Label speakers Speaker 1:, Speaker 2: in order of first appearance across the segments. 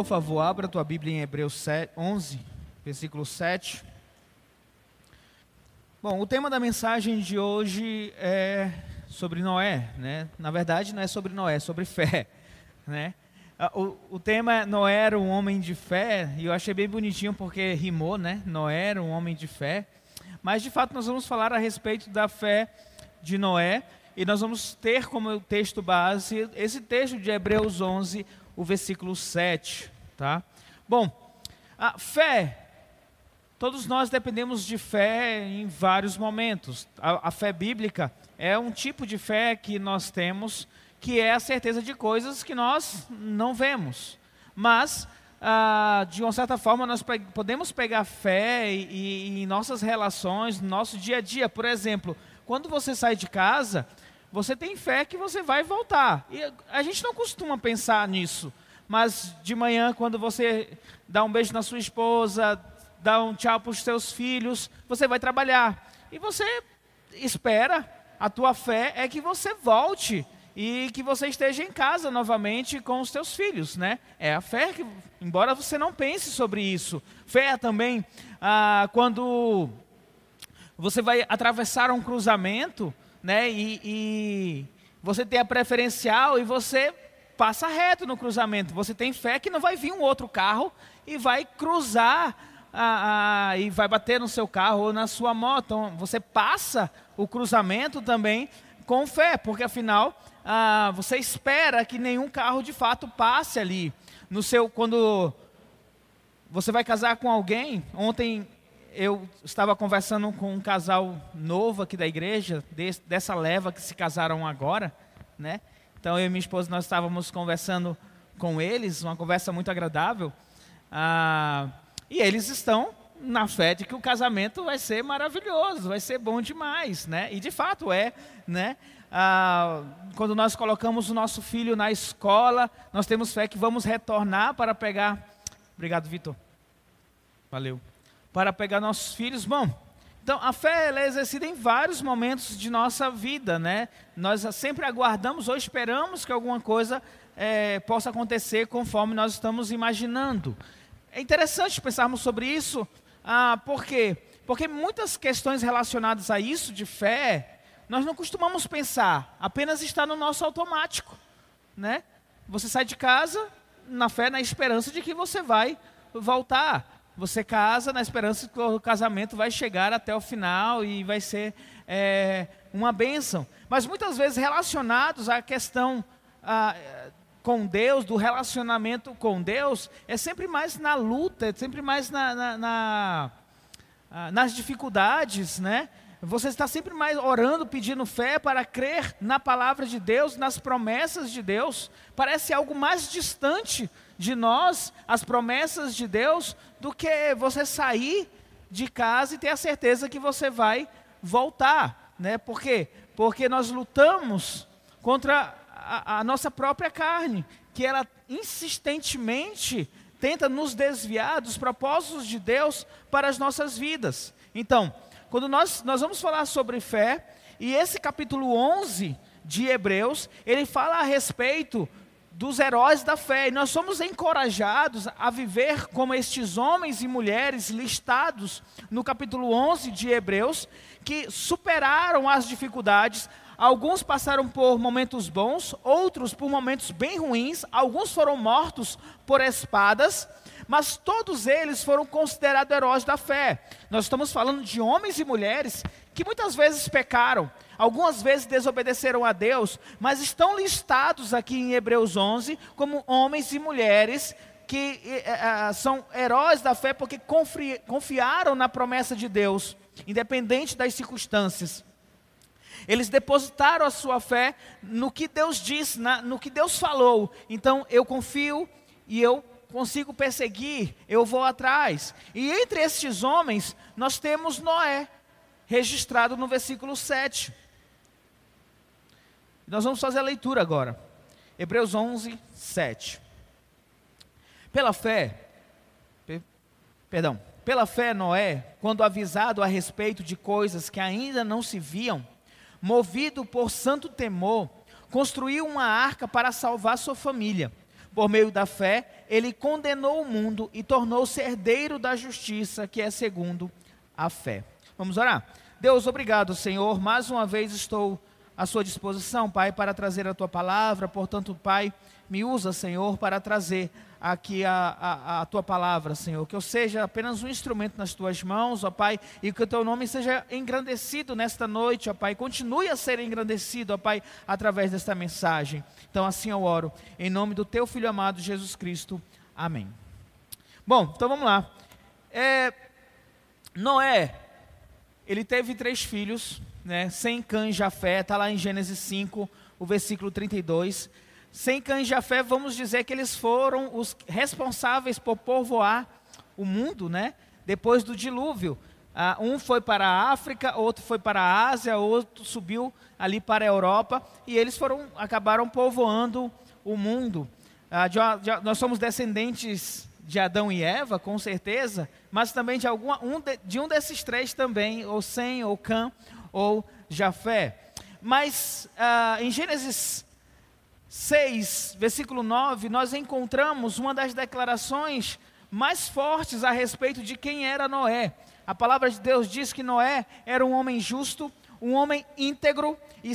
Speaker 1: Por favor, abra tua Bíblia em Hebreus 11, versículo 7. Bom, o tema da mensagem de hoje é sobre Noé, né? Na verdade, não é sobre Noé, é sobre fé, né? Ah, o, o tema é Noé era um homem de fé, e eu achei bem bonitinho porque rimou, né? Noé era um homem de fé. Mas, de fato, nós vamos falar a respeito da fé de Noé, e nós vamos ter como texto base esse texto de Hebreus 11, o versículo 7, tá? Bom, a fé, todos nós dependemos de fé em vários momentos. A, a fé bíblica é um tipo de fé que nós temos, que é a certeza de coisas que nós não vemos. Mas, ah, de uma certa forma, nós pe podemos pegar fé em nossas relações, no nosso dia a dia. Por exemplo, quando você sai de casa, você tem fé que você vai voltar. E a gente não costuma pensar nisso. Mas de manhã, quando você dá um beijo na sua esposa, dá um tchau para os seus filhos, você vai trabalhar. E você espera, a tua fé é que você volte e que você esteja em casa novamente com os teus filhos, né? É a fé que, embora você não pense sobre isso. Fé também, ah, quando você vai atravessar um cruzamento, né? E, e você tem a preferencial e você passa reto no cruzamento. Você tem fé que não vai vir um outro carro e vai cruzar a, a, e vai bater no seu carro ou na sua moto. Então, você passa o cruzamento também com fé, porque afinal a, você espera que nenhum carro de fato passe ali. No seu, quando você vai casar com alguém, ontem eu estava conversando com um casal novo aqui da igreja, desse, dessa leva que se casaram agora, né? Então eu e minha esposa nós estávamos conversando com eles, uma conversa muito agradável. Ah, e eles estão na fé de que o casamento vai ser maravilhoso, vai ser bom demais, né? E de fato é, né? Ah, quando nós colocamos o nosso filho na escola, nós temos fé que vamos retornar para pegar. Obrigado, Vitor. Valeu para pegar nossos filhos. Bom, então a fé é exercida em vários momentos de nossa vida, né? Nós sempre aguardamos ou esperamos que alguma coisa é, possa acontecer conforme nós estamos imaginando. É interessante pensarmos sobre isso, ah, por quê? Porque muitas questões relacionadas a isso de fé, nós não costumamos pensar, apenas está no nosso automático, né? Você sai de casa na fé, na esperança de que você vai voltar. Você casa na esperança que o casamento vai chegar até o final e vai ser é, uma bênção. Mas muitas vezes relacionados à questão a, com Deus, do relacionamento com Deus, é sempre mais na luta, é sempre mais na, na, na nas dificuldades, né? Você está sempre mais orando, pedindo fé para crer na palavra de Deus, nas promessas de Deus. Parece algo mais distante de nós, as promessas de Deus, do que você sair de casa e ter a certeza que você vai voltar, né? Por quê? Porque nós lutamos contra a, a nossa própria carne, que ela insistentemente tenta nos desviar dos propósitos de Deus para as nossas vidas. Então, quando nós, nós vamos falar sobre fé, e esse capítulo 11 de Hebreus, ele fala a respeito dos heróis da fé. E nós somos encorajados a viver como estes homens e mulheres listados no capítulo 11 de Hebreus, que superaram as dificuldades. Alguns passaram por momentos bons, outros por momentos bem ruins, alguns foram mortos por espadas, mas todos eles foram considerados heróis da fé. Nós estamos falando de homens e mulheres que muitas vezes pecaram, algumas vezes desobedeceram a Deus, mas estão listados aqui em Hebreus 11 como homens e mulheres que uh, são heróis da fé porque confi confiaram na promessa de Deus, independente das circunstâncias. Eles depositaram a sua fé no que Deus disse, na, no que Deus falou. Então eu confio e eu consigo perseguir, eu vou atrás. E entre estes homens, nós temos Noé, registrado no versículo 7. Nós vamos fazer a leitura agora. Hebreus 11, 7. Pela fé, perdão, pela fé Noé, quando avisado a respeito de coisas que ainda não se viam, movido por santo temor, construiu uma arca para salvar sua família. Por meio da fé, ele condenou o mundo e tornou-se herdeiro da justiça, que é segundo a fé. Vamos orar? Deus, obrigado, Senhor. Mais uma vez estou à sua disposição, Pai, para trazer a tua palavra. Portanto, Pai, me usa, Senhor, para trazer aqui a, a, a, tua palavra, Senhor. Que eu seja apenas um instrumento nas tuas mãos, ó Pai, e que o teu nome seja engrandecido nesta noite, ó Pai. Continue a ser engrandecido, ó Pai, através desta mensagem. Então, assim eu oro, em nome do teu Filho amado Jesus Cristo. Amém. Bom, então vamos lá. É, Noé, ele teve três filhos, né? Sem cães Jafé, está lá em Gênesis 5, o versículo 32. Sem cães Jafé, vamos dizer que eles foram os responsáveis por povoar o mundo, né? Depois do dilúvio. Uh, um foi para a África, outro foi para a Ásia, outro subiu ali para a Europa e eles foram acabaram povoando o mundo. Uh, de, de, nós somos descendentes de Adão e Eva, com certeza, mas também de, alguma, um de, de um desses três também, ou Sem, ou Cã, ou Jafé. Mas uh, em Gênesis 6, versículo 9, nós encontramos uma das declarações mais fortes a respeito de quem era Noé. A palavra de Deus diz que Noé era um homem justo, um homem íntegro e,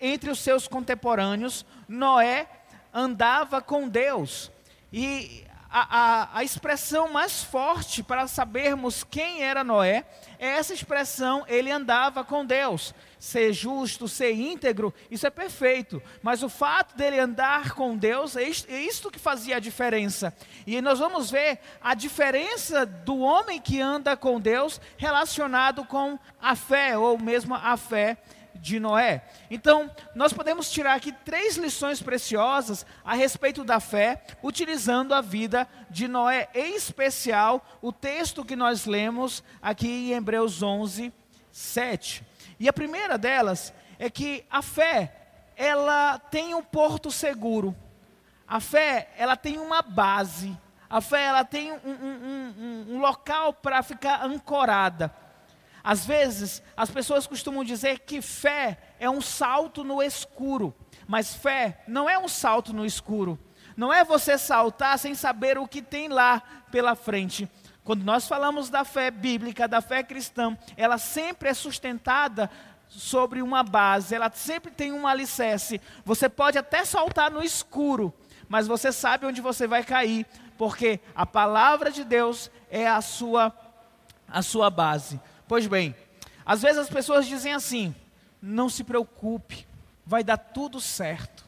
Speaker 1: entre os seus contemporâneos. Noé andava com Deus. E a, a, a, expressão mais forte para sabermos quem era Noé é essa expressão, ele andava com Deus. Ser justo, ser íntegro, isso é perfeito. Mas o fato dele andar com Deus é isto, é que fazia a diferença. E nós vamos ver a diferença do homem que anda com Deus relacionado com a fé, ou mesmo a fé de Noé. Então, nós podemos tirar aqui três lições preciosas a respeito da fé, utilizando a vida de Noé, em especial o texto que nós lemos aqui em Hebreus 11, 7. E a primeira delas é que a fé, ela tem um porto seguro. A fé, ela tem uma base. A fé, ela tem um, um, um, um local para ficar ancorada. Às vezes, as pessoas costumam dizer que fé é um salto no escuro, mas fé não é um salto no escuro. Não é você saltar sem saber o que tem lá pela frente. Quando nós falamos da fé bíblica, da fé cristã, ela sempre é sustentada sobre uma base, ela sempre tem um alicerce. Você pode até saltar no escuro, mas você sabe onde você vai cair, porque a palavra de Deus é a sua a sua base. Pois bem, às vezes as pessoas dizem assim: não se preocupe, vai dar tudo certo.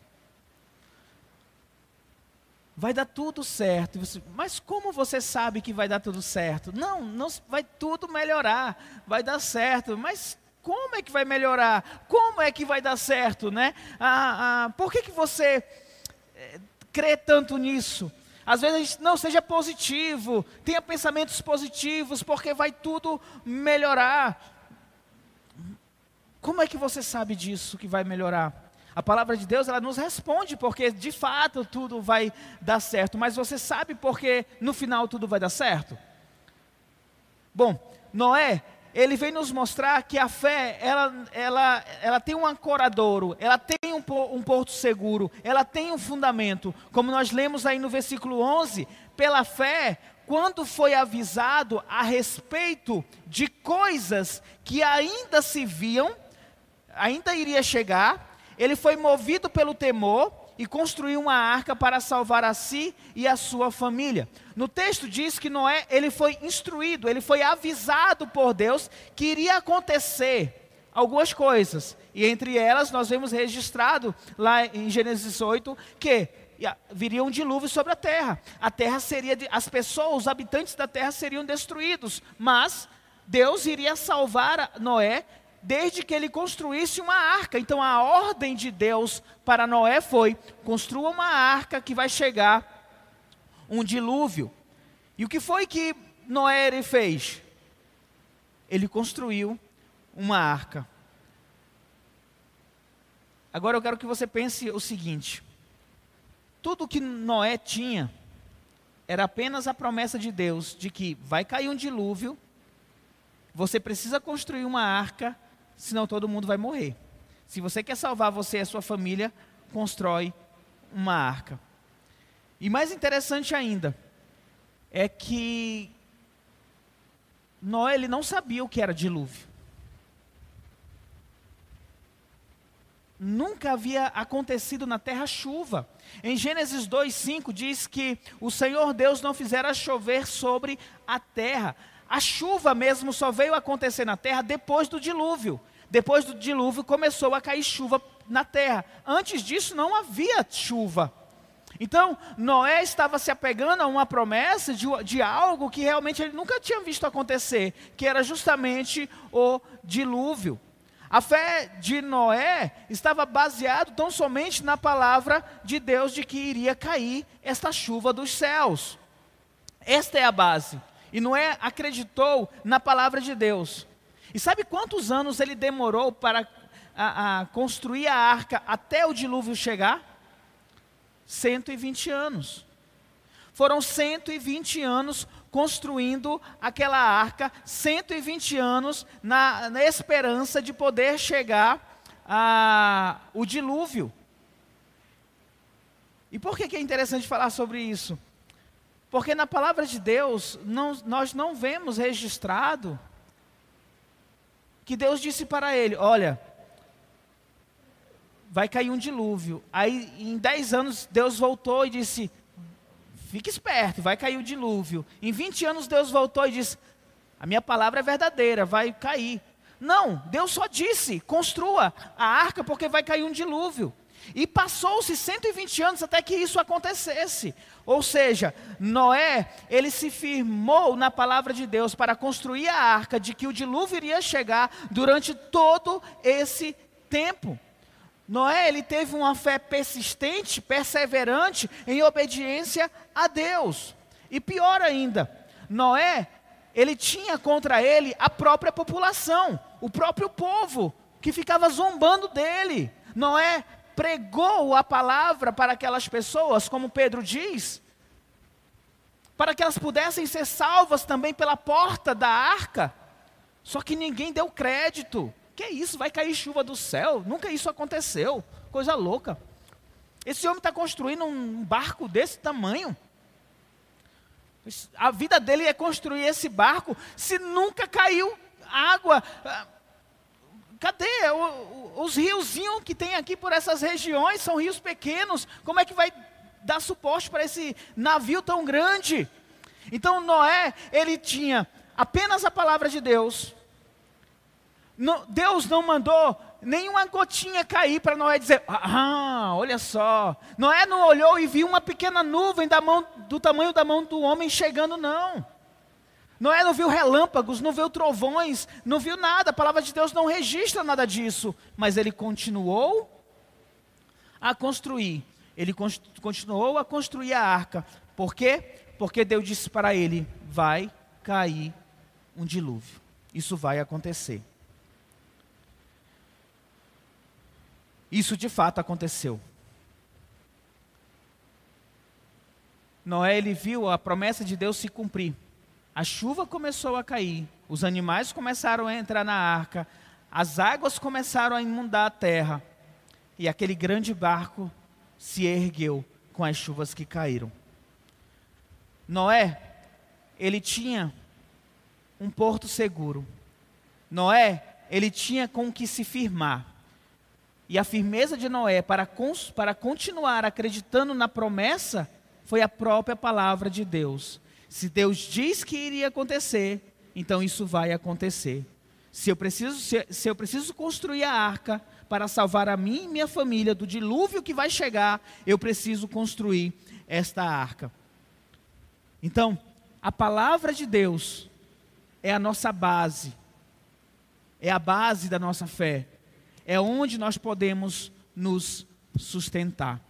Speaker 1: Vai dar tudo certo. Mas como você sabe que vai dar tudo certo? Não, não vai tudo melhorar, vai dar certo. Mas como é que vai melhorar? Como é que vai dar certo, né? Ah, ah, por que, que você é, crê tanto nisso? Às vezes a gente não seja positivo, tenha pensamentos positivos, porque vai tudo melhorar. Como é que você sabe disso que vai melhorar? A palavra de Deus, ela nos responde porque de fato tudo vai dar certo, mas você sabe porque no final tudo vai dar certo? Bom, Noé, ele vem nos mostrar que a fé, ela, ela, ela tem um ancoradouro, ela tem um, um porto seguro, ela tem um fundamento. Como nós lemos aí no versículo 11, pela fé, quando foi avisado a respeito de coisas que ainda se viam, ainda iria chegar, ele foi movido pelo temor e construiu uma arca para salvar a si e a sua família. No texto diz que Noé, ele foi instruído, ele foi avisado por Deus que iria acontecer algumas coisas. E entre elas nós vemos registrado lá em Gênesis 8 que viria um dilúvio sobre a terra. A terra seria as pessoas, os habitantes da terra seriam destruídos, mas Deus iria salvar Noé desde que ele construísse uma arca. Então a ordem de Deus para Noé foi: construa uma arca que vai chegar um dilúvio. E o que foi que Noé fez? Ele construiu uma arca. Agora eu quero que você pense o seguinte: tudo que Noé tinha era apenas a promessa de Deus de que vai cair um dilúvio, você precisa construir uma arca senão todo mundo vai morrer. Se você quer salvar você e a sua família, constrói uma arca. E mais interessante ainda é que Noé ele não sabia o que era dilúvio. Nunca havia acontecido na terra chuva. Em Gênesis 2:5 diz que o Senhor Deus não fizera chover sobre a terra. A chuva mesmo só veio acontecer na terra depois do dilúvio. Depois do dilúvio começou a cair chuva na terra. Antes disso não havia chuva. Então, Noé estava se apegando a uma promessa de, de, algo que realmente ele nunca tinha visto acontecer, que era justamente o dilúvio. A fé de Noé estava baseada tão somente na palavra de Deus de que iria cair esta chuva dos céus. Esta é a base. E Noé acreditou na palavra de Deus. E sabe quantos anos ele demorou para a, a construir a arca até o dilúvio chegar? 120 anos. Foram 120 anos construindo aquela arca, 120 anos na, na esperança de poder chegar a, o dilúvio. E por que, que é interessante falar sobre isso? Porque na palavra de Deus, não, nós não vemos registrado que Deus disse para ele: Olha, vai cair um dilúvio. Aí, em 10 anos, Deus voltou e disse: Fique esperto, vai cair o dilúvio. Em 20 anos, Deus voltou e disse: A minha palavra é verdadeira, vai cair. Não, Deus só disse: construa a arca porque vai cair um dilúvio. E passou-se 120 anos até que isso acontecesse. Ou seja, Noé, ele se firmou na palavra de Deus para construir a arca de que o dilúvio iria chegar durante todo esse tempo. Noé, ele teve uma fé persistente, perseverante em obediência a Deus. E pior ainda, Noé, ele tinha contra ele a própria população, o próprio povo, que ficava zombando dele. Noé pregou a palavra para aquelas pessoas, como Pedro diz, para que elas pudessem ser salvas também pela porta da arca. Só que ninguém deu crédito. Que isso? Vai cair chuva do céu? Nunca isso aconteceu. Coisa louca. Esse homem está construindo um barco desse tamanho. A vida dele é construir esse barco se nunca caiu água. Cadê? os riozinhos que tem aqui por essas regiões são rios pequenos. Como é que vai dar suporte para esse navio tão grande? Então Noé, ele tinha apenas a palavra de Deus. Deus não mandou nenhuma gotinha cair para Noé dizer: Ah, olha só. Noé não olhou e viu uma pequena nuvem da mão, do tamanho da mão do homem chegando, não. Noé não viu relâmpagos, não viu trovões, não viu nada. A palavra de Deus não registra nada disso. Mas ele continuou a construir. Ele continuou a construir a arca. Por quê? Porque Deus disse para ele: vai cair um dilúvio. Isso vai acontecer. Isso de fato aconteceu. Noé ele viu a promessa de Deus se cumprir. A chuva começou a cair, os animais começaram a entrar na arca, as águas começaram a inundar a terra, e aquele grande barco se ergueu com as chuvas que caíram. Noé, ele tinha um porto seguro. Noé, ele tinha com que se firmar. E a firmeza de Noé para, para continuar acreditando na promessa foi a própria palavra de Deus. Se Deus diz que iria acontecer, então isso vai acontecer. Se eu preciso, se, se eu preciso construir a arca para salvar a mim e minha família do dilúvio que vai chegar, eu preciso construir esta arca. Então, a palavra de Deus é a nossa base, é a base da nossa fé, é onde nós podemos nos sustentar.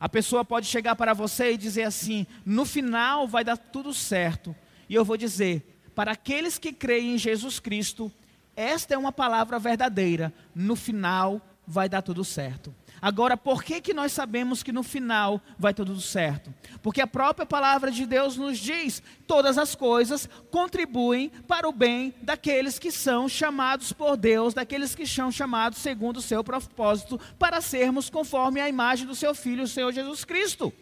Speaker 1: A pessoa pode chegar para você e dizer assim: no final vai dar tudo certo. E eu vou dizer: para aqueles que creem em Jesus Cristo, esta é uma palavra verdadeira. No final vai dar tudo certo. Agora, por que, que nós sabemos que no final vai tudo certo? Porque a própria palavra de Deus nos diz: todas as coisas contribuem para o bem daqueles que são chamados por Deus, daqueles que são chamados segundo o seu propósito, para sermos conforme a imagem do seu Filho, o Senhor Jesus Cristo.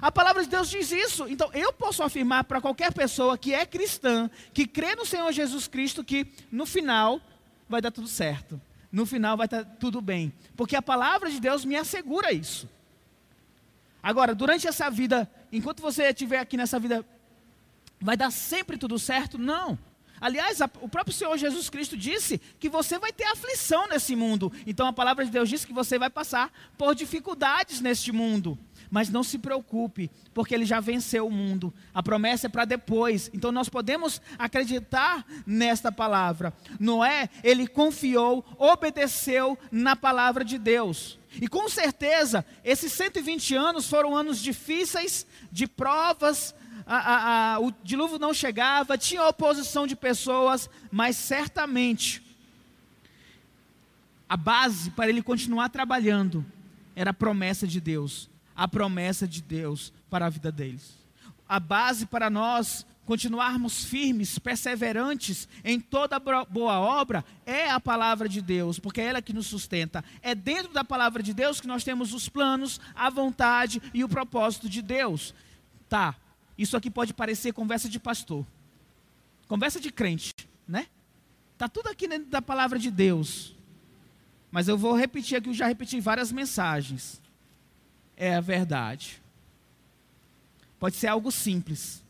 Speaker 1: A palavra de Deus diz isso. Então, eu posso afirmar para qualquer pessoa que é cristã, que crê no Senhor Jesus Cristo, que no final vai dar tudo certo. No final vai estar tudo bem. Porque a palavra de Deus me assegura isso. Agora, durante essa vida, enquanto você estiver aqui nessa vida, vai dar sempre tudo certo? Não. Aliás, a, o próprio Senhor Jesus Cristo disse que você vai ter aflição nesse mundo. Então a palavra de Deus diz que você vai passar por dificuldades neste mundo. Mas não se preocupe, porque ele já venceu o mundo. A promessa é para depois. Então nós podemos acreditar nesta palavra. Noé, ele confiou, obedeceu na palavra de Deus. E com certeza, esses 120 anos foram anos difíceis, de provas, a, a, a, o dilúvio não chegava, tinha oposição de pessoas, mas certamente a base para ele continuar trabalhando era a promessa de Deus, a promessa de Deus para a vida deles. A base para nós continuarmos firmes, perseverantes em toda boa obra, é a palavra de Deus, porque é ela que nos sustenta. É dentro da palavra de Deus que nós temos os planos, a vontade e o propósito de Deus. Tá, isso aqui pode parecer conversa de pastor, conversa de crente, né? Tá tudo aqui dentro da palavra de Deus. Mas eu vou repetir aqui, eu já repeti várias mensagens. É a verdade. Pode ser algo simples.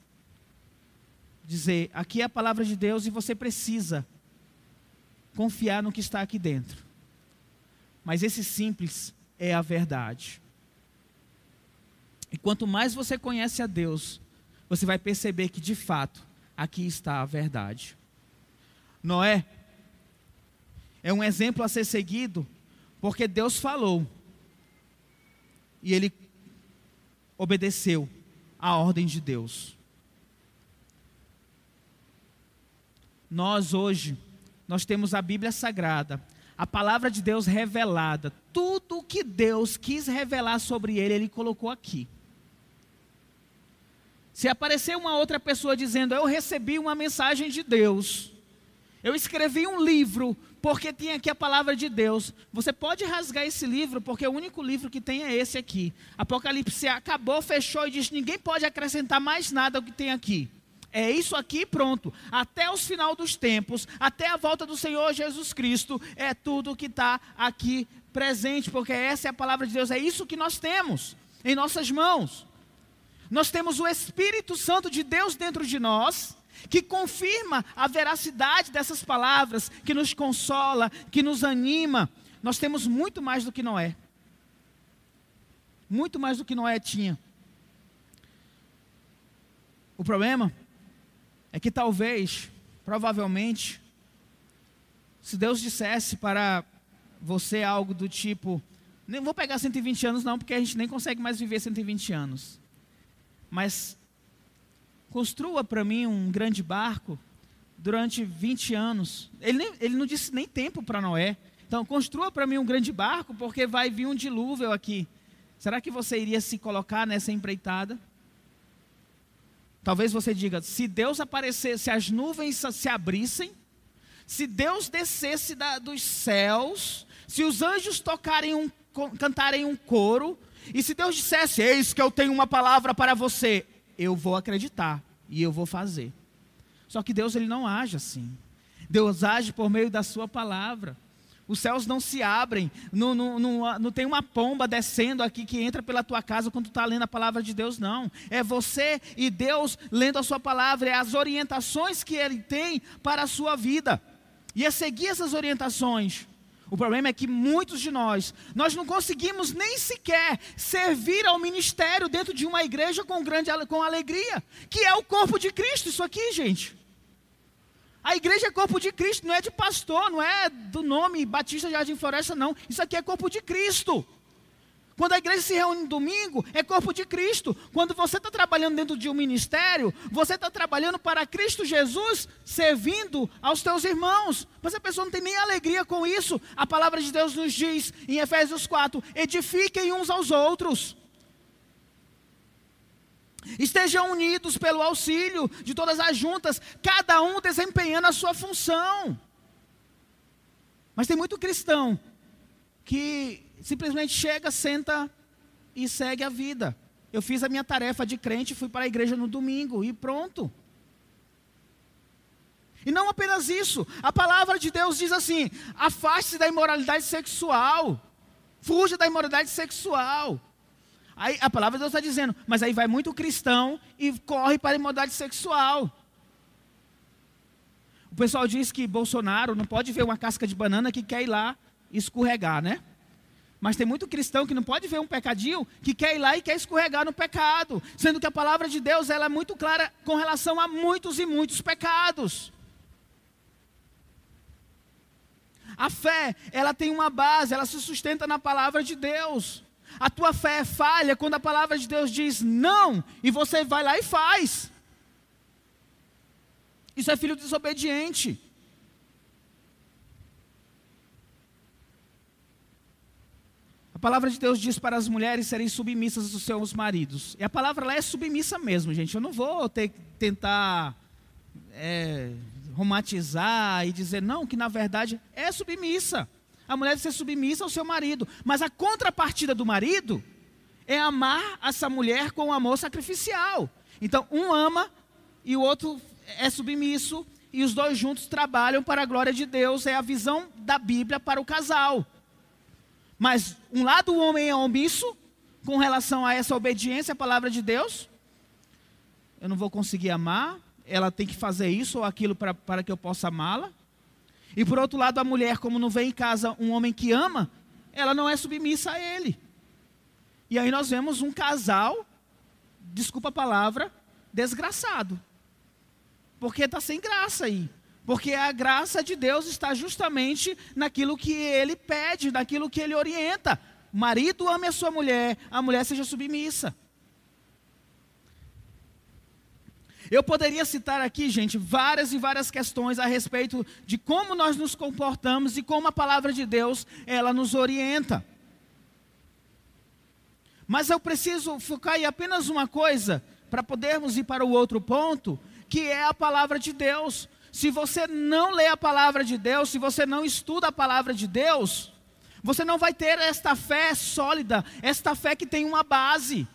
Speaker 1: Dizer, aqui é a palavra de Deus e você precisa confiar no que está aqui dentro. Mas esse simples é a verdade. E quanto mais você conhece a Deus, você vai perceber que de fato aqui está a verdade. Noé é um exemplo a ser seguido, porque Deus falou e ele obedeceu à ordem de Deus. Nós hoje, nós temos a Bíblia Sagrada, a palavra de Deus revelada, tudo o que Deus quis revelar sobre ele, ele colocou aqui. Se aparecer uma outra pessoa dizendo, eu recebi uma mensagem de Deus, eu escrevi um livro porque tinha aqui a palavra de Deus. Você pode rasgar esse livro, porque o único livro que tem é esse aqui. Apocalipse acabou, fechou e disse: ninguém pode acrescentar mais nada ao que tem aqui. É isso aqui pronto. Até os final dos tempos, até a volta do Senhor Jesus Cristo, é tudo que está aqui presente, porque essa é a palavra de Deus, é isso que nós temos em nossas mãos. Nós temos o Espírito Santo de Deus dentro de nós, que confirma a veracidade dessas palavras, que nos consola, que nos anima. Nós temos muito mais do que Noé. Muito mais do que Noé tinha. O problema é que talvez, provavelmente, se Deus dissesse para você algo do tipo, nem vou pegar 120 anos não, porque a gente nem consegue mais viver 120 anos mas construa para mim um grande barco durante 20 anos. Ele, nem, ele não disse nem tempo para Noé. Então, construa para mim um grande barco, porque vai vir um dilúvio aqui. Será que você iria se colocar nessa empreitada? Talvez você diga: se Deus aparecesse, se as nuvens se abrissem, se Deus descesse da, dos céus, se os anjos tocarem um, cantarem um coro, e se Deus dissesse, eis que eu tenho uma palavra para você, eu vou acreditar e eu vou fazer. Só que Deus ele não age assim. Deus age por meio da sua palavra. Os céus não se abrem, não, não, não, não, tem uma pomba descendo aqui que entra pela tua casa quando tu está lendo a palavra de Deus, não. É você e Deus lendo a sua palavra, é as orientações que Ele tem para a sua vida. E é seguir essas orientações. O problema é que muitos de nós, nós não conseguimos nem sequer servir ao ministério dentro de uma igreja com grande com alegria, que é o corpo de Cristo, isso aqui, gente. A igreja é corpo de Cristo, não é de pastor, não é do nome Batista Jardim Floresta, não. Isso aqui é corpo de Cristo. Quando a igreja se reúne no domingo, é corpo de Cristo. Quando você está trabalhando dentro de um ministério, você está trabalhando para Cristo Jesus, servindo aos teus irmãos. Mas a pessoa não tem nem alegria com isso. A palavra de Deus nos diz em Efésios 4: edifiquem uns aos outros. Estejam unidos pelo auxílio de todas as juntas, cada um desempenhando a sua função. Mas tem muito cristão que simplesmente chega, senta e segue a vida. Eu fiz a minha tarefa de crente, fui para a igreja no domingo e pronto. E não apenas isso, a palavra de Deus diz assim: afaste-se da imoralidade sexual, fuja da imoralidade sexual. Aí a palavra de Deus está dizendo, mas aí vai muito cristão e corre para a imoralidade sexual. O pessoal diz que Bolsonaro não pode ver uma casca de banana que quer ir lá escorregar, né? Mas tem muito cristão que não pode ver um pecadinho que quer ir lá e quer escorregar no pecado, sendo que a palavra de Deus ela é muito clara com relação a muitos e muitos pecados. A fé, ela tem uma base, ela se sustenta na palavra de Deus. A tua fé é falha quando a palavra de Deus diz não e você vai lá e faz. Isso é filho desobediente. Palavra de Deus diz para as mulheres serem submissas aos seus maridos. E a palavra lá é submissa mesmo, gente. Eu não vou ter, tentar é, romantizar e dizer, não, que na verdade é submissa. A mulher deve ser submissa ao seu marido. Mas a contrapartida do marido é amar essa mulher com um amor sacrificial. Então, um ama e o outro é submisso, e os dois juntos trabalham para a glória de Deus. É a visão da Bíblia para o casal. Mas um lado o homem é omisso com relação a essa obediência à palavra de Deus. Eu não vou conseguir amar, ela tem que fazer isso ou aquilo para, que eu possa amá-la. E por outro lado, a mulher, como não vem em casa um homem que ama, ela não é submissa a ele. E aí nós vemos um casal, desculpa a palavra, desgraçado. Porque está sem graça aí. Porque a graça de Deus está justamente naquilo que ele pede, naquilo que ele orienta. Marido ame a sua mulher, a mulher seja submissa. Eu poderia citar aqui, gente, várias e várias questões a respeito de como nós nos comportamos e como a palavra de Deus, ela nos orienta. Mas eu preciso focar em apenas uma coisa para podermos ir para o outro ponto, que é a palavra de Deus. Se você não lê a palavra de Deus, se você não estuda a palavra de Deus, você não vai ter esta fé sólida, esta fé que tem uma base,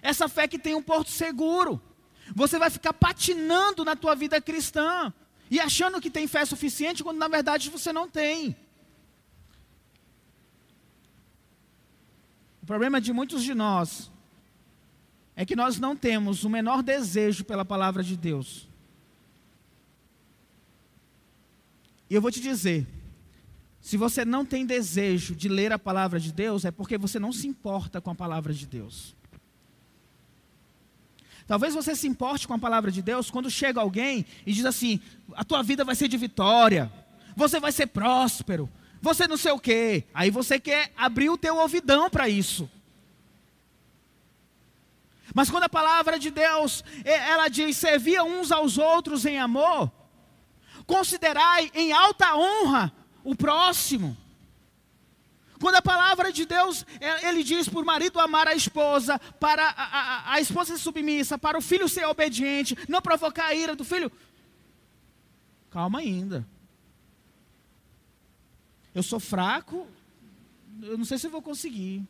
Speaker 1: essa fé que tem um porto seguro. Você vai ficar patinando na tua vida cristã e achando que tem fé suficiente quando na verdade você não tem. O problema de muitos de nós é que nós não temos o menor desejo pela palavra de Deus. E eu vou te dizer, se você não tem desejo de ler a palavra de Deus, é porque você não se importa com a palavra de Deus. Talvez você se importe com a palavra de Deus quando chega alguém e diz assim: a tua vida vai ser de vitória, você vai ser próspero, você não sei o quê. Aí você quer abrir o teu ouvidão para isso. Mas quando a palavra de Deus, ela diz: servia uns aos outros em amor, considerai em alta honra o próximo. Quando a palavra de Deus, é, ele diz por marido amar a esposa, para a, a, a esposa ser submissa, para o filho ser obediente, não provocar a ira do filho. Calma ainda. Eu sou fraco, eu não sei se eu vou conseguir.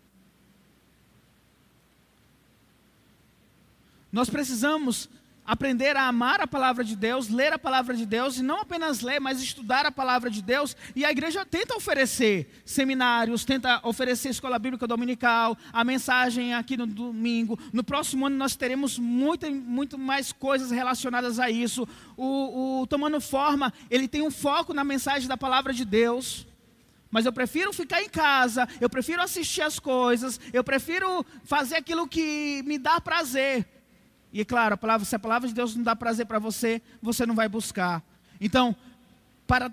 Speaker 1: Nós precisamos aprender a amar a palavra de Deus, ler a palavra de Deus, e não apenas ler, mas estudar a palavra de Deus. E a igreja tenta oferecer seminários, tenta oferecer escola bíblica dominical, a mensagem aqui no domingo. No próximo ano nós teremos muito, muito mais coisas relacionadas a isso. O, o Tomando Forma, ele tem um foco na mensagem da palavra de Deus. Mas eu prefiro ficar em casa, eu prefiro assistir as coisas, eu prefiro fazer aquilo que me dá prazer e claro, a palavra, se a palavra de Deus não dá prazer para você, você não vai buscar. Então, para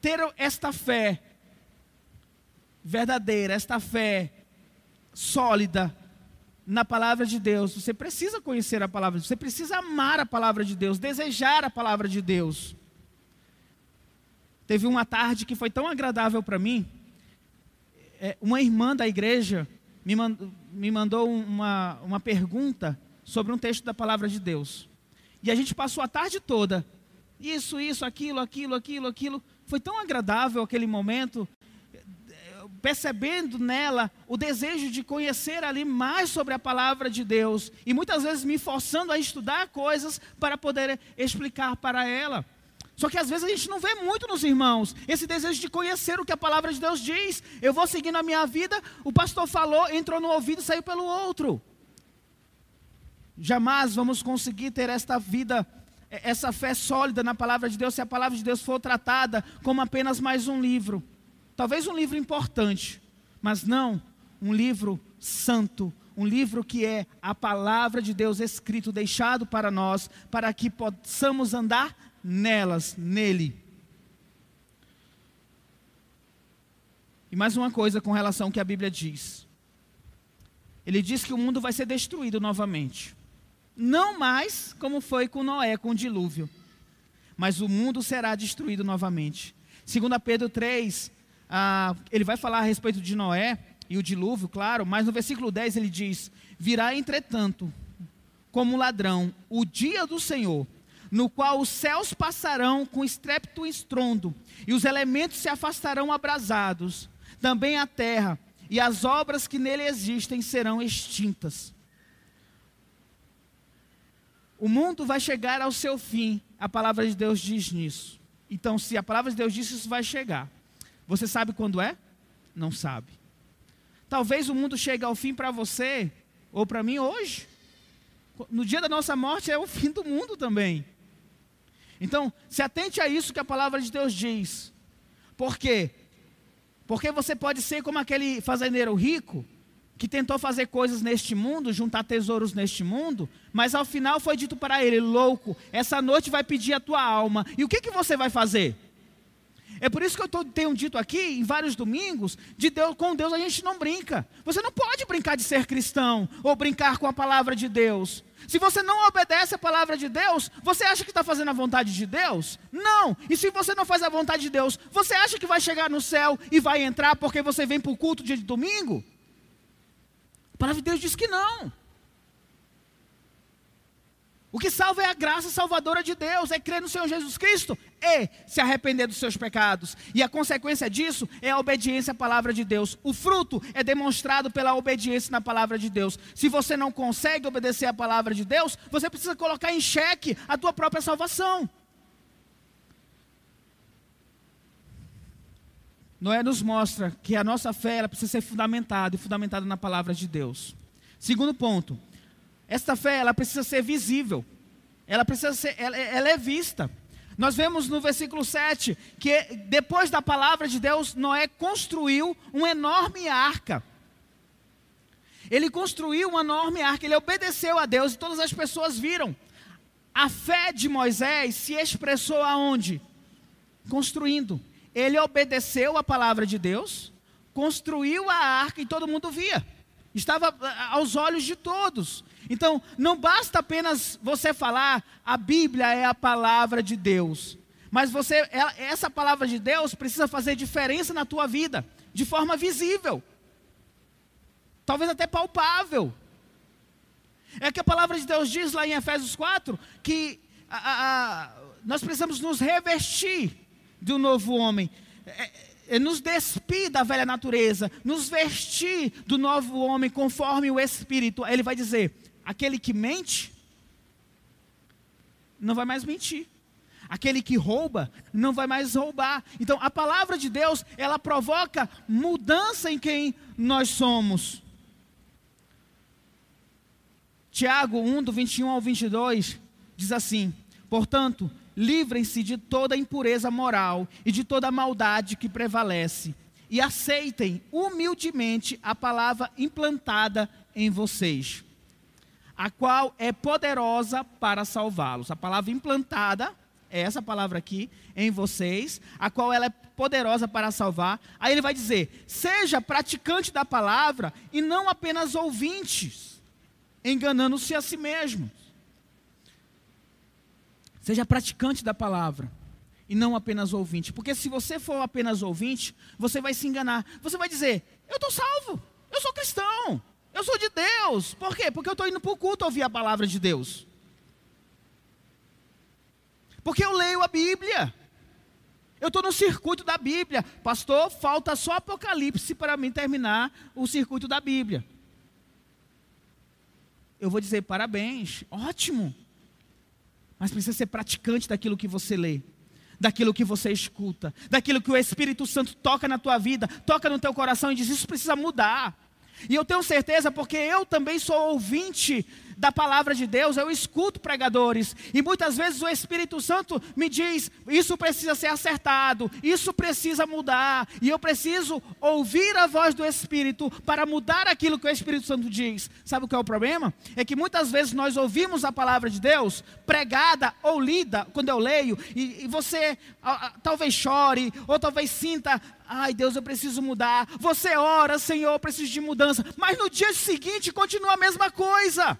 Speaker 1: ter esta fé verdadeira, esta fé sólida na palavra de Deus, você precisa conhecer a palavra, você precisa amar a palavra de Deus, desejar a palavra de Deus. Teve uma tarde que foi tão agradável para mim. É, uma irmã da igreja me mandou uma, uma pergunta sobre um texto da palavra de Deus. E a gente passou a tarde toda. Isso, isso, aquilo, aquilo, aquilo, aquilo. Foi tão agradável aquele momento. percebendo nela o desejo de conhecer ali mais sobre a palavra de Deus e muitas vezes me forçando a estudar coisas para poder explicar para ela. Só que às vezes a gente não vê muito nos irmãos esse desejo de conhecer o que a palavra de Deus diz. Eu vou seguindo a minha vida, o pastor falou, entrou no ouvido e saiu pelo outro. Jamais vamos conseguir ter esta vida, essa fé sólida na palavra de Deus, se a palavra de Deus for tratada como apenas mais um livro. Talvez um livro importante, mas não um livro santo, um livro que é a palavra de Deus escrito, deixado para nós, para que possamos andar nelas, nele. E mais uma coisa com relação ao que a Bíblia diz. Ele diz que o mundo vai ser destruído novamente. Não mais como foi com Noé, com o dilúvio. Mas o mundo será destruído novamente. Segundo Pedro 3, ah, ele vai falar a respeito de Noé e o dilúvio, claro, mas no versículo 10 ele diz: Virá, entretanto, como ladrão, o dia do Senhor, no qual os céus passarão com estrépito e estrondo, e os elementos se afastarão abrasados, também a terra, e as obras que nele existem serão extintas. O mundo vai chegar ao seu fim, a palavra de Deus diz nisso. Então, se a palavra de Deus diz isso vai chegar. Você sabe quando é? Não sabe. Talvez o mundo chegue ao fim para você, ou para mim hoje. No dia da nossa morte é o fim do mundo também. Então, se atente a isso que a palavra de Deus diz. Por quê? Porque você pode ser como aquele fazendeiro rico que tentou fazer coisas neste mundo, juntar tesouros neste mundo, mas ao final foi dito para ele: louco, essa noite vai pedir a tua alma. E o que, que você vai fazer? É por isso que eu tenho dito aqui, em vários domingos, de Deus, com Deus a gente não brinca. Você não pode brincar de ser cristão ou brincar com a palavra de Deus. Se você não obedece a palavra de Deus, você acha que está fazendo a vontade de Deus? Não. E se você não faz a vontade de Deus, você acha que vai chegar no céu e vai entrar porque você vem para o culto dia de domingo? Palavra de Deus diz que não. O que salva é a graça salvadora de Deus, é crer no Senhor Jesus Cristo e se arrepender dos seus pecados. E a consequência disso é a obediência à palavra de Deus. O fruto é demonstrado pela obediência na palavra de Deus. Se você não consegue obedecer à palavra de Deus, você precisa colocar em xeque a tua própria salvação. Noé nos mostra que a nossa fé ela precisa ser fundamentada e fundamentada na palavra de Deus. Segundo ponto, esta fé, ela precisa ser visível. Ela precisa ser, ela, ela é vista. Nós vemos no versículo 7 que depois da palavra de Deus, Noé construiu uma enorme arca. Ele construiu uma enorme arca, ele obedeceu a Deus e todas as pessoas viram. A fé de Moisés se expressou aonde? Construindo. Ele obedeceu a palavra de Deus, construiu a arca e todo mundo via. Estava aos olhos de todos. Então, não basta apenas você falar, a Bíblia é a palavra de Deus. Mas você, essa palavra de Deus precisa fazer diferença na tua vida, de forma visível. Talvez até palpável. É que a palavra de Deus diz lá em Efésios 4 que a, a, a, nós precisamos nos revestir de um novo homem. É, é, nos despir da velha natureza, nos vestir do novo homem conforme o Espírito. Ele vai dizer: aquele que mente, não vai mais mentir. Aquele que rouba, não vai mais roubar. Então, a palavra de Deus, ela provoca mudança em quem nós somos. Tiago 1, do 21 ao 22, diz assim: Portanto, livrem-se de toda impureza moral e de toda maldade que prevalece, e aceitem humildemente a palavra implantada em vocês a qual é poderosa para salvá-los. A palavra implantada é essa palavra aqui em vocês, a qual ela é poderosa para salvar. Aí ele vai dizer: seja praticante da palavra e não apenas ouvintes, enganando-se a si mesmos. Seja praticante da palavra e não apenas ouvinte, porque se você for apenas ouvinte, você vai se enganar. Você vai dizer: eu estou salvo, eu sou cristão, eu sou de Deus. Por quê? Porque eu estou indo para o culto ouvir a palavra de Deus. Porque eu leio a Bíblia. Eu estou no circuito da Bíblia. Pastor, falta só Apocalipse para mim terminar o circuito da Bíblia. Eu vou dizer parabéns, ótimo. Mas precisa ser praticante daquilo que você lê, daquilo que você escuta, daquilo que o Espírito Santo toca na tua vida, toca no teu coração e diz: Isso precisa mudar. E eu tenho certeza, porque eu também sou ouvinte da palavra de Deus, eu escuto pregadores, e muitas vezes o Espírito Santo me diz: isso precisa ser acertado, isso precisa mudar, e eu preciso ouvir a voz do Espírito para mudar aquilo que o Espírito Santo diz. Sabe o que é o problema? É que muitas vezes nós ouvimos a palavra de Deus pregada ou lida, quando eu leio, e, e você a, a, talvez chore, ou talvez sinta Ai, Deus, eu preciso mudar. Você ora, Senhor, eu preciso de mudança. Mas no dia seguinte continua a mesma coisa.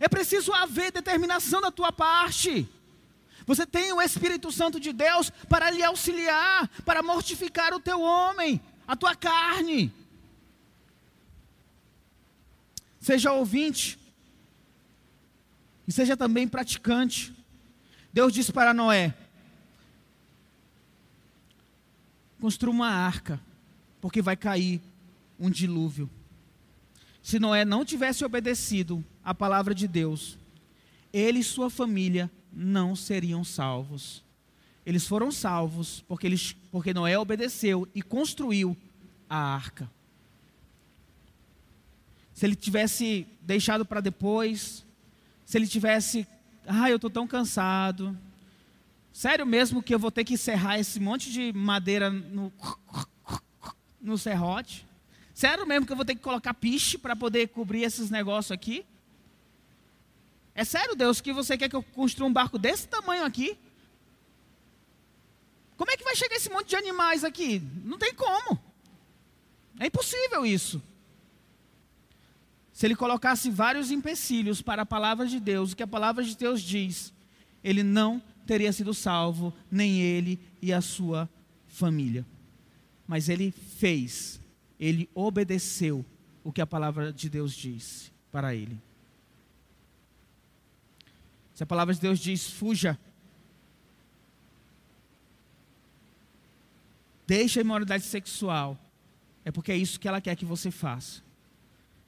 Speaker 1: É preciso haver determinação da tua parte. Você tem o Espírito Santo de Deus para lhe auxiliar, para mortificar o teu homem, a tua carne. Seja ouvinte e seja também praticante. Deus disse para Noé: construa uma arca, porque vai cair um dilúvio. Se Noé não tivesse obedecido a palavra de Deus, ele e sua família não seriam salvos. Eles foram salvos porque, eles, porque Noé obedeceu e construiu a arca. Se ele tivesse deixado para depois, se ele tivesse, ah, eu estou tão cansado, sério mesmo que eu vou ter que encerrar esse monte de madeira no, no serrote? Sério mesmo que eu vou ter que colocar piche para poder cobrir esses negócios aqui? É sério, Deus, que você quer que eu construa um barco desse tamanho aqui? Como é que vai chegar esse monte de animais aqui? Não tem como. É impossível isso. Se ele colocasse vários empecilhos para a palavra de Deus, o que a palavra de Deus diz, ele não teria sido salvo, nem ele e a sua família. Mas ele fez, ele obedeceu o que a palavra de Deus disse para ele. Se a palavra de Deus diz, fuja. Deixa a imoralidade sexual. É porque é isso que ela quer que você faça.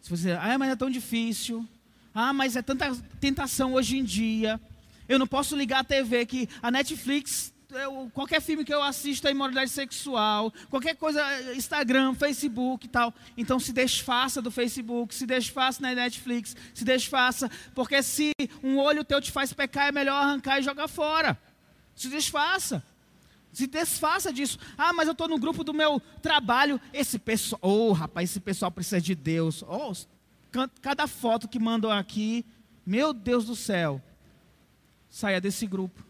Speaker 1: Se você, ah, mas é tão difícil. Ah, mas é tanta tentação hoje em dia. Eu não posso ligar a TV que a Netflix eu, qualquer filme que eu assisto é imoralidade sexual, qualquer coisa, Instagram, Facebook e tal. Então se desfaça do Facebook, se desfaça na Netflix, se desfaça, porque se um olho teu te faz pecar, é melhor arrancar e jogar fora. Se desfaça. Se desfaça disso. Ah, mas eu estou no grupo do meu trabalho. Esse pessoal, oh rapaz, esse pessoal precisa de Deus. Oh, cada foto que mandam aqui, meu Deus do céu. Saia desse grupo.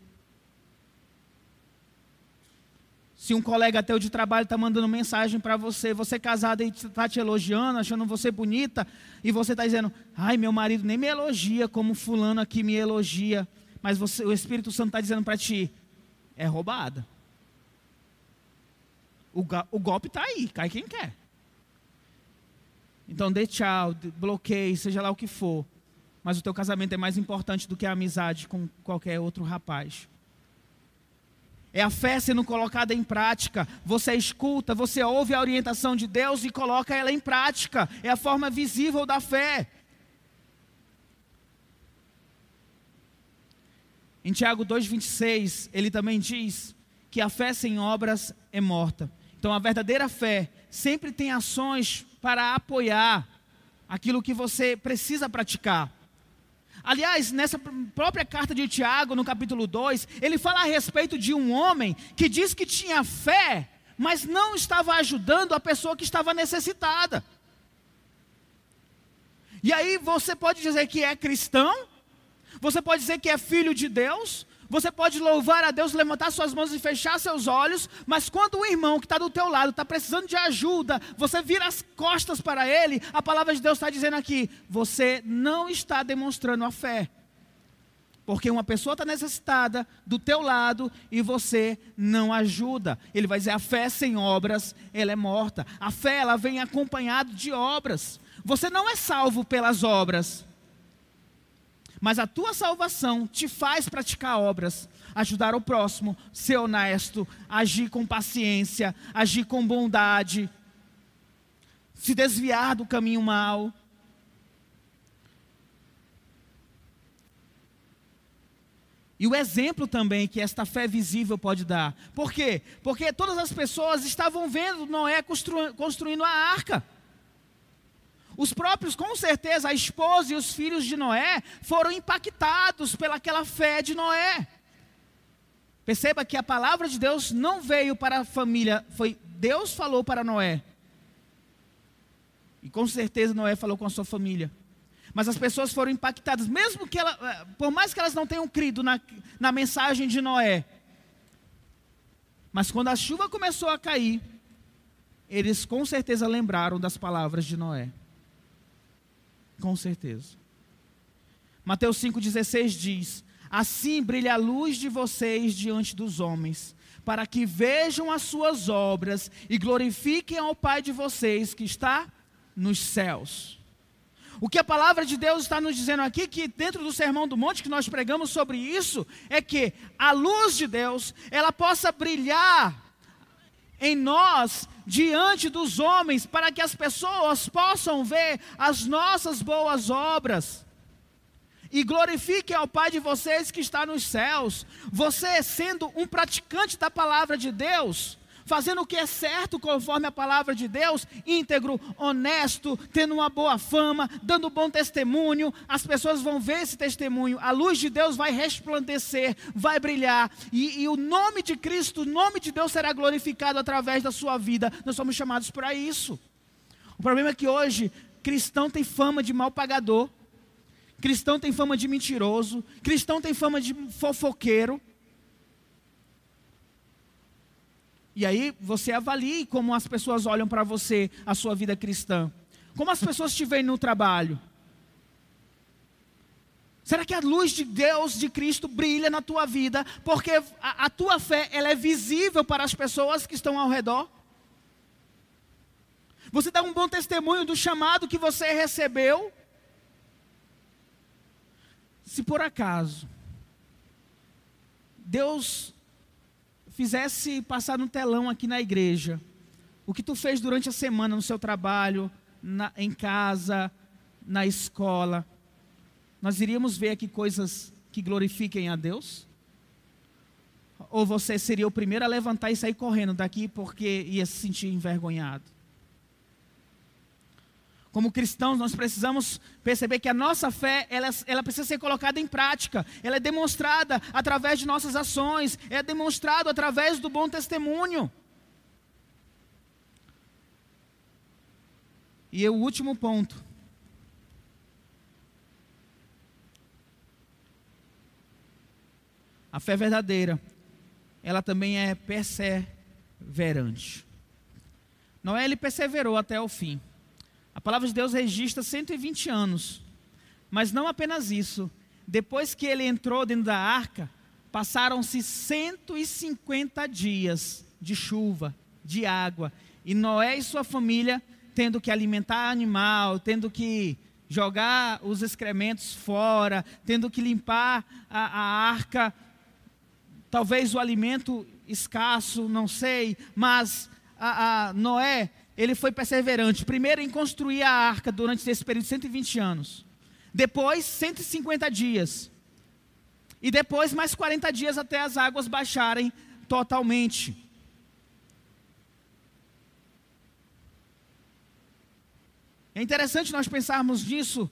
Speaker 1: Se um colega teu de trabalho está mandando mensagem para você, você casada e está te elogiando, achando você bonita, e você está dizendo, ai, meu marido nem me elogia como fulano aqui me elogia, mas você, o Espírito Santo está dizendo para ti, é roubada. O, o golpe está aí, cai quem quer. Então dê tchau, bloqueie, seja lá o que for. Mas o teu casamento é mais importante do que a amizade com qualquer outro rapaz. É a fé sendo colocada em prática. Você escuta, você ouve a orientação de Deus e coloca ela em prática. É a forma visível da fé. Em Tiago 2,26, ele também diz que a fé sem obras é morta. Então, a verdadeira fé sempre tem ações para apoiar aquilo que você precisa praticar. Aliás, nessa própria carta de Tiago, no capítulo 2, ele fala a respeito de um homem que diz que tinha fé, mas não estava ajudando a pessoa que estava necessitada. E aí você pode dizer que é cristão, você pode dizer que é filho de Deus, você pode louvar a Deus, levantar suas mãos e fechar seus olhos, mas quando o irmão que está do teu lado está precisando de ajuda, você vira as costas para ele, a palavra de Deus está dizendo aqui: você não está demonstrando a fé. Porque uma pessoa está necessitada do teu lado e você não ajuda. Ele vai dizer: a fé sem obras, ela é morta. A fé, ela vem acompanhada de obras. Você não é salvo pelas obras. Mas a tua salvação te faz praticar obras, ajudar o próximo, ser honesto, agir com paciência, agir com bondade, se desviar do caminho mau. E o exemplo também que esta fé visível pode dar. Por quê? Porque todas as pessoas estavam vendo Noé constru construindo a arca. Os próprios, com certeza, a esposa e os filhos de Noé foram impactados pelaquela fé de Noé. Perceba que a palavra de Deus não veio para a família, foi Deus falou para Noé. E com certeza Noé falou com a sua família. Mas as pessoas foram impactadas, mesmo que ela, eh, por mais que elas não tenham crido na, na mensagem de Noé. Mas quando a chuva começou a cair, eles com certeza lembraram das palavras de Noé. Com certeza. Mateus 5,16 diz: Assim brilha a luz de vocês diante dos homens, para que vejam as suas obras e glorifiquem ao Pai de vocês que está nos céus. O que a palavra de Deus está nos dizendo aqui, que dentro do Sermão do Monte, que nós pregamos sobre isso, é que a luz de Deus, ela possa brilhar em nós diante dos homens, para que as pessoas possam ver as nossas boas obras e glorifiquem ao Pai de vocês que está nos céus. Você, sendo um praticante da palavra de Deus, fazendo o que é certo conforme a palavra de Deus, íntegro, honesto, tendo uma boa fama, dando bom testemunho, as pessoas vão ver esse testemunho, a luz de Deus vai resplandecer, vai brilhar, e, e o nome de Cristo, o nome de Deus será glorificado através da sua vida. Nós somos chamados para isso. O problema é que hoje, cristão tem fama de mal pagador. Cristão tem fama de mentiroso, cristão tem fama de fofoqueiro, E aí você avalie como as pessoas olham para você, a sua vida cristã. Como as pessoas te veem no trabalho. Será que a luz de Deus, de Cristo, brilha na tua vida? Porque a, a tua fé ela é visível para as pessoas que estão ao redor? Você dá um bom testemunho do chamado que você recebeu? Se por acaso Deus fizesse passar no telão aqui na igreja o que tu fez durante a semana no seu trabalho, na, em casa, na escola, nós iríamos ver aqui coisas que glorifiquem a Deus? Ou você seria o primeiro a levantar e sair correndo daqui porque ia se sentir envergonhado? Como cristãos, nós precisamos perceber que a nossa fé, ela, ela precisa ser colocada em prática. Ela é demonstrada através de nossas ações, é demonstrado através do bom testemunho. E o último ponto. A fé verdadeira, ela também é perseverante. Noé ele perseverou até o fim. A palavra de Deus registra 120 anos. Mas não apenas isso. Depois que ele entrou dentro da arca, passaram-se 150 dias de chuva, de água. E Noé e sua família tendo que alimentar animal, tendo que jogar os excrementos fora, tendo que limpar a, a arca, talvez o alimento escasso, não sei, mas a, a Noé ele foi perseverante. Primeiro em construir a arca durante esse período de 120 anos. Depois, 150 dias. E depois, mais 40 dias até as águas baixarem totalmente. É interessante nós pensarmos nisso,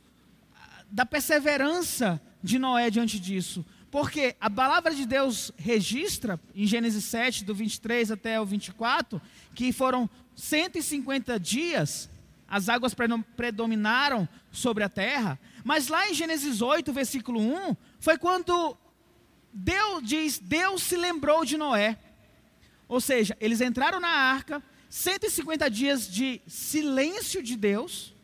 Speaker 1: da perseverança de Noé diante disso. Porque a palavra de Deus registra, em Gênesis 7, do 23 até o 24, que foram 150 dias, as águas predominaram sobre a terra, mas lá em Gênesis 8, versículo 1, foi quando Deus diz, Deus se lembrou de Noé. Ou seja, eles entraram na arca, 150 dias de silêncio de Deus,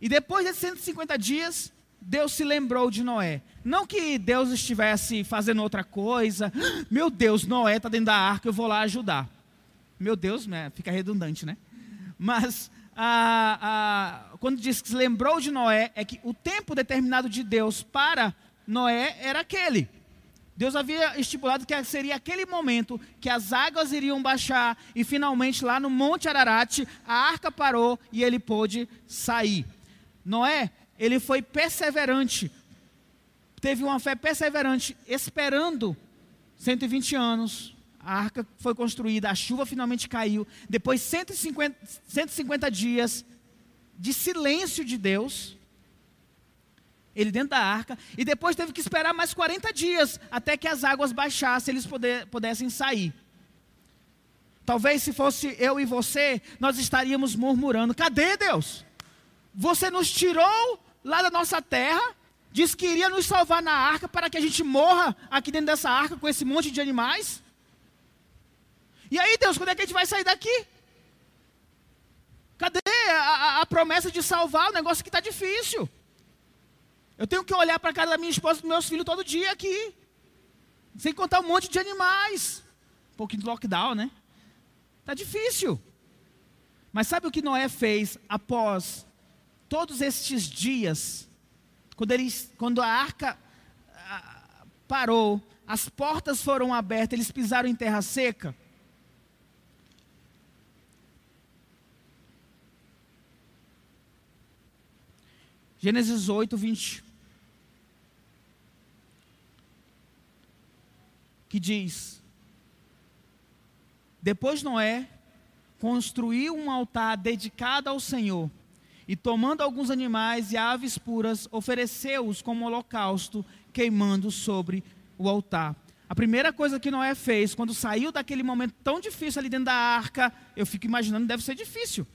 Speaker 1: e depois desses 150 dias, Deus se lembrou de Noé. Não que Deus estivesse fazendo outra coisa, meu Deus, Noé está dentro da arca, eu vou lá ajudar. Meu Deus, né? fica redundante, né? Mas a, a, quando diz que se lembrou de Noé, é que o tempo determinado de Deus para Noé era aquele. Deus havia estipulado que seria aquele momento que as águas iriam baixar e finalmente lá no Monte Ararat a arca parou e ele pôde sair. Noé, ele foi perseverante, teve uma fé perseverante, esperando 120 anos. A arca foi construída, a chuva finalmente caiu. Depois 150, 150 dias de silêncio de Deus ele dentro da arca, e depois teve que esperar mais 40 dias até que as águas baixassem eles poder, pudessem sair. Talvez se fosse eu e você, nós estaríamos murmurando: cadê Deus? Você nos tirou lá da nossa terra, disse que iria nos salvar na arca para que a gente morra aqui dentro dessa arca com esse monte de animais. E aí, Deus, quando é que a gente vai sair daqui? Cadê a, a, a promessa de salvar o negócio que está difícil? Eu tenho que olhar para a casa da minha esposa e dos meus filhos todo dia aqui. Sem contar um monte de animais. Um pouquinho de lockdown, né? Está difícil. Mas sabe o que Noé fez após todos estes dias? Quando, eles, quando a arca parou, as portas foram abertas, eles pisaram em terra seca. Gênesis 8, 20. que diz: Depois Noé construiu um altar dedicado ao Senhor, e tomando alguns animais e aves puras, ofereceu-os como holocausto, queimando sobre o altar. A primeira coisa que Noé fez, quando saiu daquele momento tão difícil ali dentro da arca, eu fico imaginando, deve ser difícil.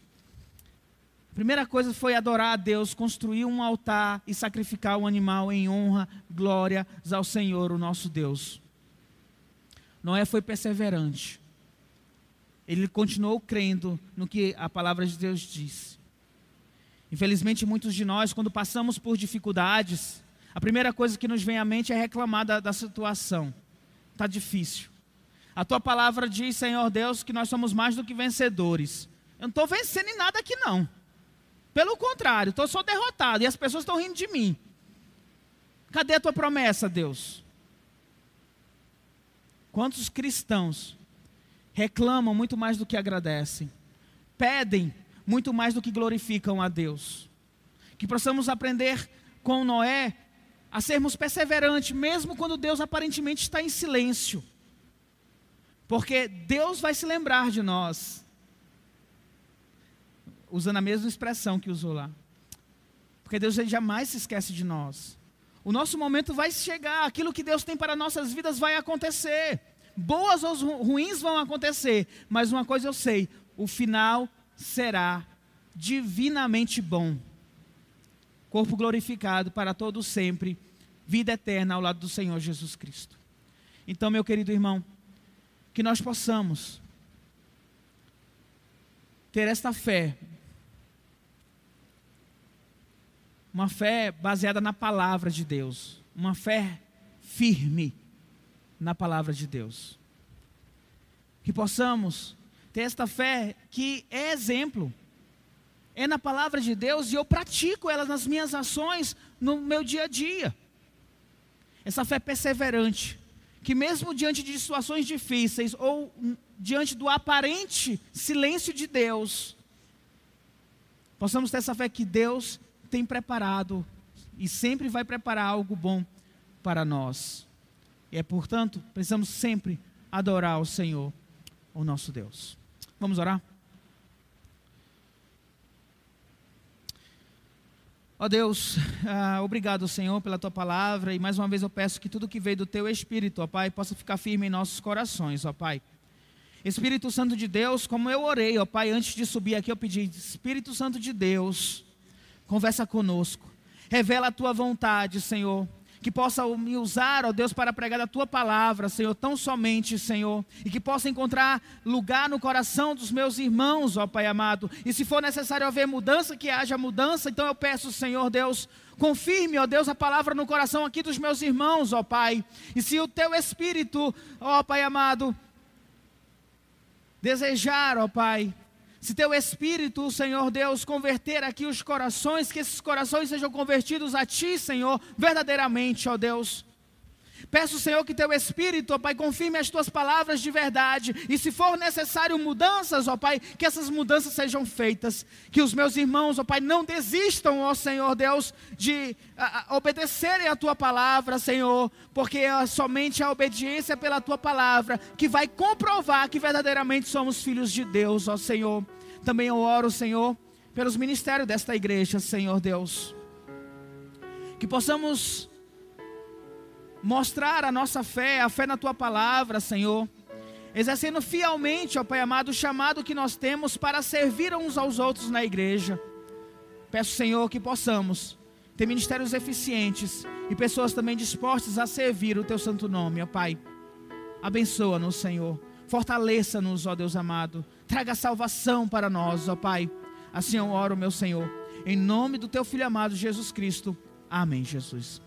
Speaker 1: A primeira coisa foi adorar a Deus, construir um altar e sacrificar o um animal em honra, glória ao Senhor, o nosso Deus. Noé foi perseverante. Ele continuou crendo no que a palavra de Deus diz. Infelizmente, muitos de nós, quando passamos por dificuldades, a primeira coisa que nos vem à mente é reclamar da, da situação. Está difícil. A tua palavra diz, Senhor Deus, que nós somos mais do que vencedores. Eu não estou vencendo em nada aqui, não. Pelo contrário, estou só derrotado e as pessoas estão rindo de mim. Cadê a tua promessa, Deus? Quantos cristãos reclamam muito mais do que agradecem? Pedem muito mais do que glorificam a Deus. Que possamos aprender com Noé a sermos perseverantes, mesmo quando Deus aparentemente está em silêncio. Porque Deus vai se lembrar de nós. Usando a mesma expressão que usou lá. Porque Deus jamais se esquece de nós. O nosso momento vai chegar, aquilo que Deus tem para nossas vidas vai acontecer. Boas ou ruins vão acontecer, mas uma coisa eu sei: o final será divinamente bom. Corpo glorificado para todo sempre, vida eterna ao lado do Senhor Jesus Cristo. Então, meu querido irmão, que nós possamos ter esta fé uma fé baseada na palavra de Deus, uma fé firme na palavra de Deus. Que possamos ter esta fé que é exemplo, é na palavra de Deus e eu pratico ela nas minhas ações, no meu dia a dia. Essa fé perseverante, que mesmo diante de situações difíceis ou diante do aparente silêncio de Deus, possamos ter essa fé que Deus tem preparado e sempre vai preparar algo bom para nós. E é, portanto, precisamos sempre adorar o Senhor, o nosso Deus. Vamos orar? Ó oh Deus, ah, obrigado, Senhor, pela tua palavra. E mais uma vez eu peço que tudo que veio do teu Espírito, ó Pai, possa ficar firme em nossos corações, ó Pai. Espírito Santo de Deus, como eu orei, ó Pai, antes de subir aqui, eu pedi, Espírito Santo de Deus, Conversa conosco. Revela a tua vontade, Senhor. Que possa me usar, ó Deus, para pregar a tua palavra, Senhor, tão somente, Senhor. E que possa encontrar lugar no coração dos meus irmãos, ó Pai amado. E se for necessário haver mudança, que haja mudança. Então eu peço, Senhor Deus, confirme, ó Deus, a palavra no coração aqui dos meus irmãos, ó Pai. E se o teu Espírito, ó Pai amado, desejar, ó Pai, se teu Espírito, Senhor Deus, converter aqui os corações, que esses corações sejam convertidos a Ti, Senhor, verdadeiramente, ó Deus. Peço, Senhor, que teu Espírito, ó Pai, confirme as tuas palavras de verdade. E se for necessário mudanças, ó Pai, que essas mudanças sejam feitas. Que os meus irmãos, ó Pai, não desistam, ó Senhor Deus, de a, a, obedecerem a tua palavra, Senhor. Porque é somente a obediência pela tua palavra que vai comprovar que verdadeiramente somos filhos de Deus, ó Senhor. Também eu oro, Senhor, pelos ministérios desta igreja, Senhor Deus. Que possamos mostrar a nossa fé, a fé na tua palavra, Senhor. Exercendo fielmente, ó Pai amado, o chamado que nós temos para servir uns aos outros na igreja. Peço, Senhor, que possamos ter ministérios eficientes e pessoas também dispostas a servir o teu santo nome, ó Pai. Abençoa-nos, Senhor. Fortaleça-nos, ó Deus amado. Traga salvação para nós, ó Pai. Assim eu oro, meu Senhor. Em nome do teu filho amado Jesus Cristo. Amém, Jesus.